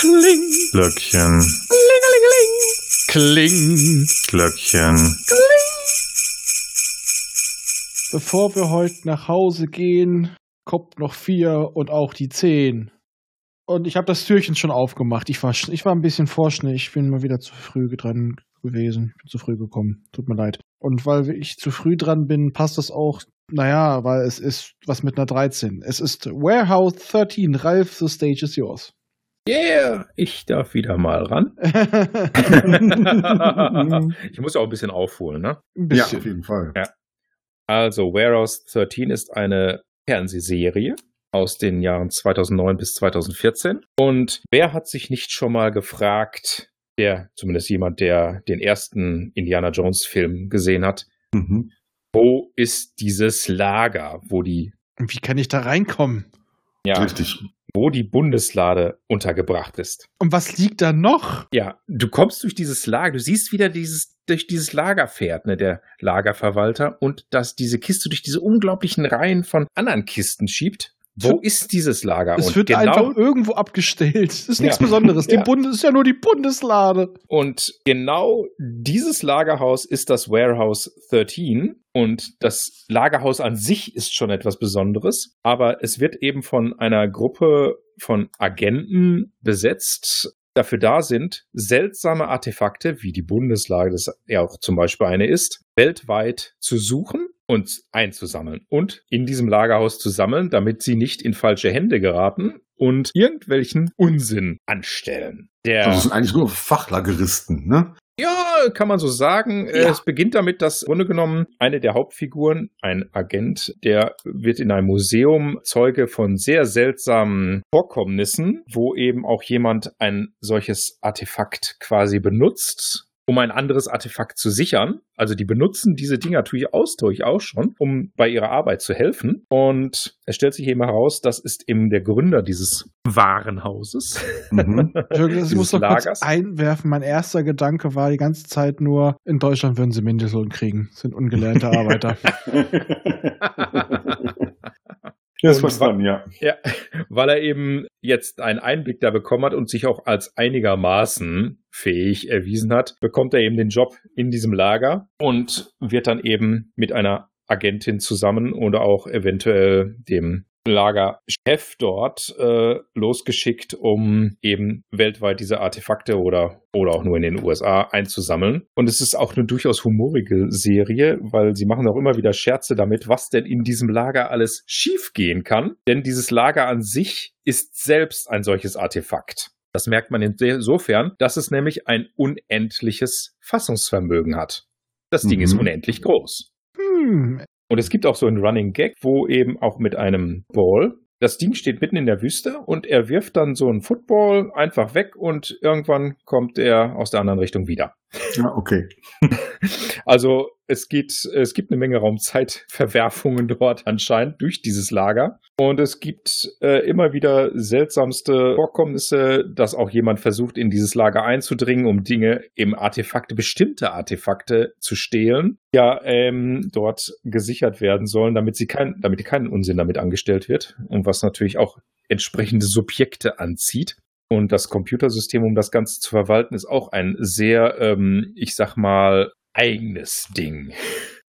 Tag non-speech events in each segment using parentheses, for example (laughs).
Kling. Glöckchen. Kling. Glöckchen. Bevor wir heute nach Hause gehen, kommt noch vier und auch die zehn. Und ich habe das Türchen schon aufgemacht. Ich war, ich war ein bisschen vorschnell. Ich bin mal wieder zu früh dran gewesen. Ich bin zu früh gekommen. Tut mir leid. Und weil ich zu früh dran bin, passt das auch. Naja, weil es ist was mit einer 13. Es ist Warehouse 13. Ralph, the stage is yours. Yeah, ich darf wieder mal ran. (laughs) ich muss ja auch ein bisschen aufholen, ne? Ein Ja, bisschen. auf jeden Fall. Also, Warehouse 13 ist eine Fernsehserie aus den Jahren 2009 bis 2014. Und wer hat sich nicht schon mal gefragt, der, zumindest jemand, der den ersten Indiana Jones Film gesehen hat, Mhm. wo ist dieses Lager, wo die, Wie kann ich da reinkommen? ja, Richtig. Wo die Bundeslade untergebracht ist? Und was liegt da noch? Ja, du kommst durch dieses Lager, du siehst wieder dieses, durch dieses Lager fährt, ne, der Lagerverwalter, und dass diese Kiste durch diese unglaublichen Reihen von anderen Kisten schiebt. Wo ist dieses Lager? Es und wird genau, einfach irgendwo abgestellt. Das ist nichts Ja. Besonderes. Die Ja. Bundes ist ja nur die Bundeslade. und genau dieses Lagerhaus ist das Warehouse 13. Und das Lagerhaus an sich ist schon etwas Besonderes, aber es wird eben von einer Gruppe von Agenten besetzt, dafür da sind, seltsame Artefakte, wie die Bundeslage, das ja auch zum Beispiel eine ist, weltweit zu suchen und einzusammeln und in diesem Lagerhaus zu sammeln, damit sie nicht in falsche Hände geraten und irgendwelchen Unsinn anstellen. Der Also es sind eigentlich nur Fachlageristen, ne? ja, kann man so sagen. Ja. Es beginnt damit, dass im Grunde genommen eine der Hauptfiguren, ein Agent, der wird in einem Museum Zeuge von sehr seltsamen Vorkommnissen, wo eben auch jemand ein solches Artefakt quasi benutzt, um ein anderes Artefakt zu sichern. Also die benutzen diese Dinger durchaus durchaus schon, um bei ihrer Arbeit zu helfen. Und es stellt sich eben heraus, das ist eben der Gründer dieses Warenhauses. Mhm. (laughs) Entschuldigung, Ich muss Dieses noch kurz Lagers. einwerfen. Mein erster Gedanke war die ganze Zeit nur, in Deutschland würden sie Mindestlohn kriegen. Das sind ungelernte (laughs) Arbeiter. ja, ist was dran, ja. Ja, weil er eben jetzt einen Einblick da bekommen hat und sich auch als einigermaßen fähig erwiesen hat, bekommt er eben den Job in diesem Lager und wird dann eben mit einer Agentin zusammen oder auch eventuell dem Lagerchef dort äh, losgeschickt, um eben weltweit diese Artefakte oder, oder auch nur in den USA einzusammeln. Und es ist auch eine durchaus humorige Serie, weil sie machen auch immer wieder Scherze damit, was denn in diesem Lager alles schiefgehen kann. Denn dieses Lager an sich ist selbst ein solches Artefakt. Das merkt man insofern, dass es nämlich ein unendliches Fassungsvermögen hat. Das Ding Mhm. ist unendlich groß. Hm, Und es gibt auch so einen Running Gag, wo eben auch mit einem Ball, das Ding steht mitten in der Wüste und er wirft dann so einen Football einfach weg und irgendwann kommt er aus der anderen Richtung wieder. Ja, okay. (laughs) Also es geht, es gibt eine Menge Raumzeitverwerfungen (laughs) dort anscheinend durch dieses Lager. Und es gibt äh, immer wieder seltsamste Vorkommnisse, dass auch jemand versucht, in dieses Lager einzudringen, um Dinge, eben Artefakte, bestimmte Artefakte zu stehlen, ja, ähm, dort gesichert werden sollen, damit sie kein, damit kein Unsinn damit angestellt wird. Und was natürlich auch entsprechende Subjekte anzieht. Und das Computersystem, um das Ganze zu verwalten, ist auch ein sehr, ähm, ich sag mal, eigenes Ding,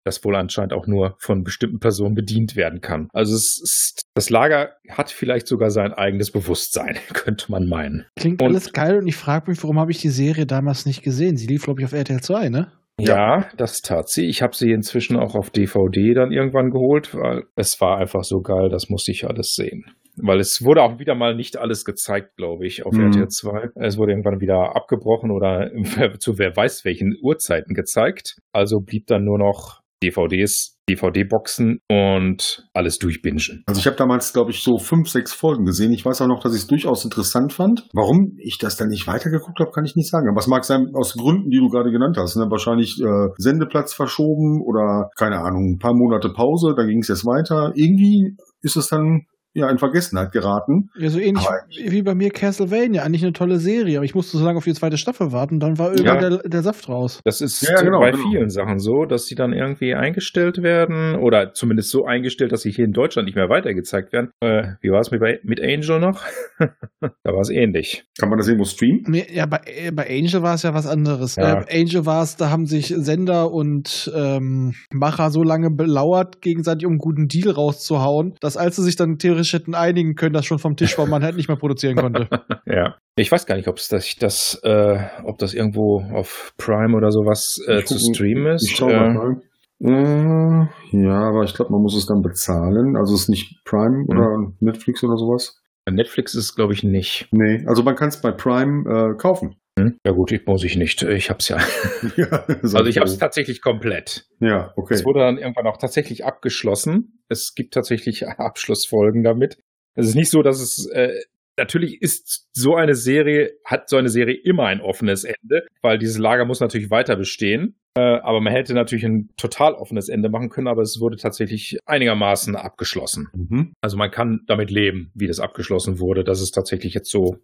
das wohl anscheinend auch nur von bestimmten Personen bedient werden kann. Also es ist, das Lager hat vielleicht sogar sein eigenes Bewusstsein, (laughs) könnte man meinen. klingt Und- alles geil und ich frage mich, warum habe ich die Serie damals nicht gesehen? Sie lief, glaube ich, auf RTL 2, ne? Ja, das tat sie. Ich habe sie inzwischen auch auf DVD dann irgendwann geholt, weil es war einfach so geil, das musste ich alles sehen. Weil es wurde auch wieder mal nicht alles gezeigt, glaube ich, auf Mhm. RTL 2. Es wurde irgendwann wieder abgebrochen oder (laughs) zu wer weiß welchen Uhrzeiten gezeigt. Also blieb dann nur noch DVDs, DVD-Boxen und alles durchbingen. Also ich habe damals, glaube ich, so fünf, sechs Folgen gesehen. Ich weiß auch noch, dass ich es durchaus interessant fand. Warum ich das dann nicht weitergeguckt habe, kann ich nicht sagen. Aber es mag sein, aus Gründen, die du gerade genannt hast. Ne? Wahrscheinlich äh, Sendeplatz verschoben oder, keine Ahnung, ein paar Monate Pause, dann ging es jetzt weiter. Irgendwie ist es dann ja, in Vergessenheit geraten. Ja, so ähnlich Aber- wie bei mir Castlevania. Eigentlich eine tolle Serie, aber ich musste so lange auf die zweite Staffel warten, dann war irgendwann Ja. der, der Saft raus. Das ist Ja, genau, bei genau. vielen Sachen so, dass sie dann irgendwie eingestellt werden oder zumindest so eingestellt, dass sie hier in Deutschland nicht mehr weitergezeigt werden. Äh, wie war es mit, mit Angel noch? (laughs) da war es ähnlich. Kann man das irgendwo streamen? Nee, ja, bei, äh, bei Angel war es ja was anderes. Ja. Äh, Angel war es, da haben sich Sender und ähm, Macher so lange belauert, gegenseitig um einen guten Deal rauszuhauen, dass als sie sich dann theoretisch hätten einigen können, das schon vom Tisch war, man halt nicht mehr produzieren konnte. (laughs) Ja. Ich weiß gar nicht, ob es das, das äh, ob das irgendwo auf Prime oder sowas äh, zu streamen ist. Ich schau Äh, mal. Äh, ja, aber ich glaube, man muss es dann bezahlen. Also es ist nicht Prime oder Netflix oder sowas. Netflix ist, glaube ich, nicht. Nee, also man kann es bei Prime äh, kaufen. Hm? Ja gut, ich muss ich nicht. Ich hab's ja. (laughs) ja, Also ich habe es tatsächlich komplett. Ja, okay. Es wurde dann irgendwann auch tatsächlich abgeschlossen. Es gibt tatsächlich (laughs) Abschlussfolgen damit. Es ist nicht so, dass es äh, natürlich ist so eine Serie hat so eine Serie immer ein offenes Ende, weil dieses Lager muss natürlich weiter bestehen. Äh, aber man hätte natürlich ein total offenes Ende machen können, aber es wurde tatsächlich einigermaßen abgeschlossen. Mhm. Also man kann damit leben, wie das abgeschlossen wurde. Das ist tatsächlich jetzt so.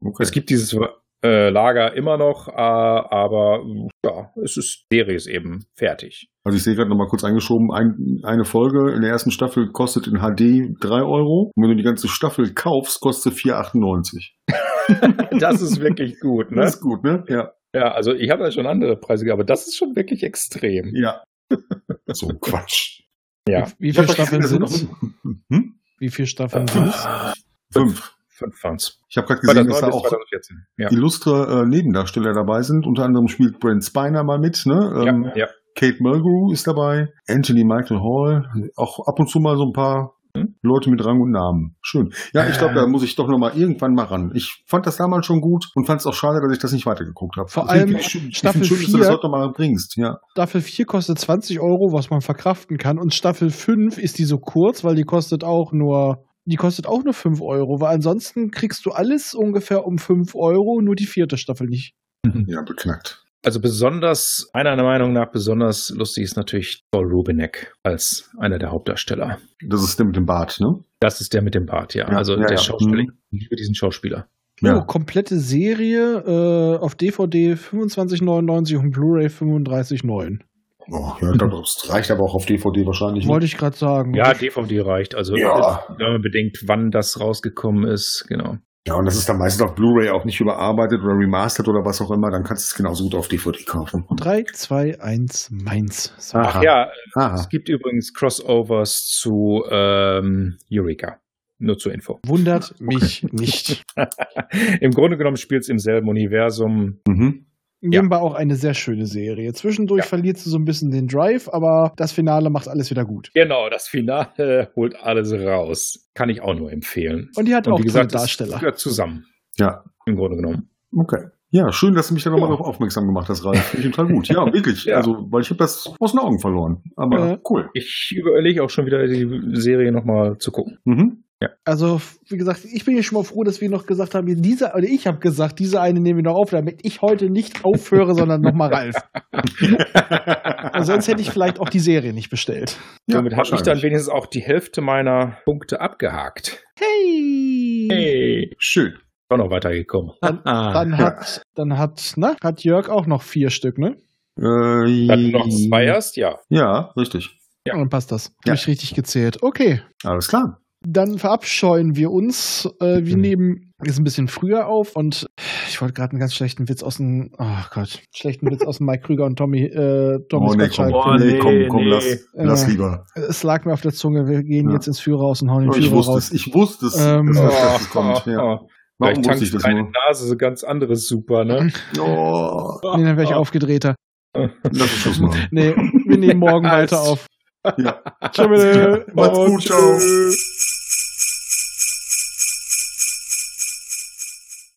okay. Es gibt dieses äh, Lager immer noch, äh, aber ja, es ist die Serie ist eben fertig. Also ich sehe gerade noch mal kurz eingeschoben, ein, eine Folge in der ersten Staffel kostet in HD 3 Euro. Und wenn du die ganze Staffel kaufst, kostet 4,98. (laughs) (laughs) Das ist wirklich gut, ne? Das ist gut, ne? Ja. Ja, also ich habe ja schon andere Preise gehabt, aber das ist schon wirklich extrem. Ja. (laughs) so ein Quatsch. Ja, Wie hab viele Staffeln gesehen, sind dass- Hm? Wie viele Staffeln sind Fünf. Fünf waren's. Ich habe gerade gesehen, dass 2009 da auch 2014. Ja. illustre äh, Nebendarsteller dabei sind. Unter anderem spielt Brent Spiner mal mit, ne? Ähm, ja, ja. Kate Mulgrew ist dabei, Anthony Michael Hall, auch ab und zu mal so ein paar Hm? Leute mit Rang und Namen. Schön. Ja, ich glaube, da muss ich doch noch mal irgendwann mal ran. Ich fand das damals schon gut und fand es auch schade, dass ich das nicht weitergeguckt habe. Vor allem ich ich Staffel finde schön, dass du das vier- heute noch mal bringst. Ja. Staffel 4 kostet 20 Euro, was man verkraften kann. Und Staffel 5 ist die so kurz, weil die kostet auch nur, die kostet auch nur 5 Euro, weil ansonsten kriegst du alles ungefähr um 5 Euro, nur die vierte Staffel nicht. ja, beknackt. Also besonders, meiner Meinung nach besonders lustig ist natürlich Paul Rubinek als einer der Hauptdarsteller. Das ist der mit dem Bart, ne? Das ist der mit dem Bart, ja. Ja, also ja, der ja. Schauspieler. Mhm. Ich liebe diesen Schauspieler. Ja. Oh, komplette Serie äh, auf DVD 25,99 und Blu-ray 35,9. Oh, ja, das reicht aber auch auf DVD wahrscheinlich. ne? Wollte ich gerade sagen. Ja, DVD reicht. Also Ja. wenn man bedenkt, wann das rausgekommen ist, genau. Ja, und das ist dann meistens auf Blu-ray auch nicht überarbeitet oder remastered oder was auch immer. Dann kannst du es genauso gut auf DVD kaufen. 3, 2, 1, meins. So. Ach ja, Aha. es gibt übrigens Crossovers zu ähm, Eureka. Nur zur Info. Wundert (laughs) mich nicht. (laughs) Im Grunde genommen spielt es im selben Universum. Mhm. Nebenbei auch eine sehr schöne Serie. Zwischendurch Ja. verliert sie so ein bisschen den Drive, aber das Finale macht alles wieder gut. Genau, das Finale (laughs) holt alles raus. Kann ich auch nur empfehlen. Und die hat auch wie gesagt, Darsteller. zusammen. Ja, Im Grunde genommen. okay. Ja, schön, dass du mich da nochmal Ja. darauf aufmerksam gemacht hast, Ralf. Finde ich total gut. Ja, (laughs) wirklich. Ja. Also, weil ich habe das aus den Augen verloren. Aber Ja. cool. Ich überlege auch schon wieder die Serie nochmal zu gucken. Mhm. Also, wie gesagt, ich bin ja schon mal froh, dass wir noch gesagt haben, diese, oder ich habe gesagt, diese eine nehmen wir noch auf, damit ich heute nicht aufhöre, sondern nochmal Ralf. (laughs) Also sonst hätte ich vielleicht auch die Serie nicht bestellt. Ja, Somit habe ich dann wenigstens auch die Hälfte meiner Punkte abgehakt. Hey! Hey, Schön. auch noch weitergekommen. Dann, Ah. dann hat, dann hat, na, hat Jörg auch noch vier Stück, ne? Äh, Dann noch zwei erst, ja. Ja, richtig. Ja. Dann passt das. Ja. Habe ich richtig gezählt. Okay. Alles klar. Dann verabscheuen wir uns. Äh, wir Mhm. nehmen jetzt ein bisschen früher auf und ich wollte gerade einen ganz schlechten Witz aus dem, oh Gott, schlechten Witz aus dem Mike Krüger und Tommy, äh, Tommy Oh, nee, komm, Oh, nee, komm, komm, nee. lass, lass Äh, lieber. Es lag mir auf der Zunge. Wir gehen Ja. jetzt ins Führerhaus und hauen den Oh, ich Führer wusste raus. es, ich wusste es, Ähm, dass, Oh, das kommt. Ja. oh, Warum Vielleicht wusste ich tankt das deine nur? Nase so ganz anderes super, ne? (laughs) Oh, Nee, dann wäre ich aufgedrehter. lass uns Schluss machen. Nee, wir nehmen morgen (laughs) weiter auf. Ja. Tschüss. Macht's gut, ciao. Tschüss.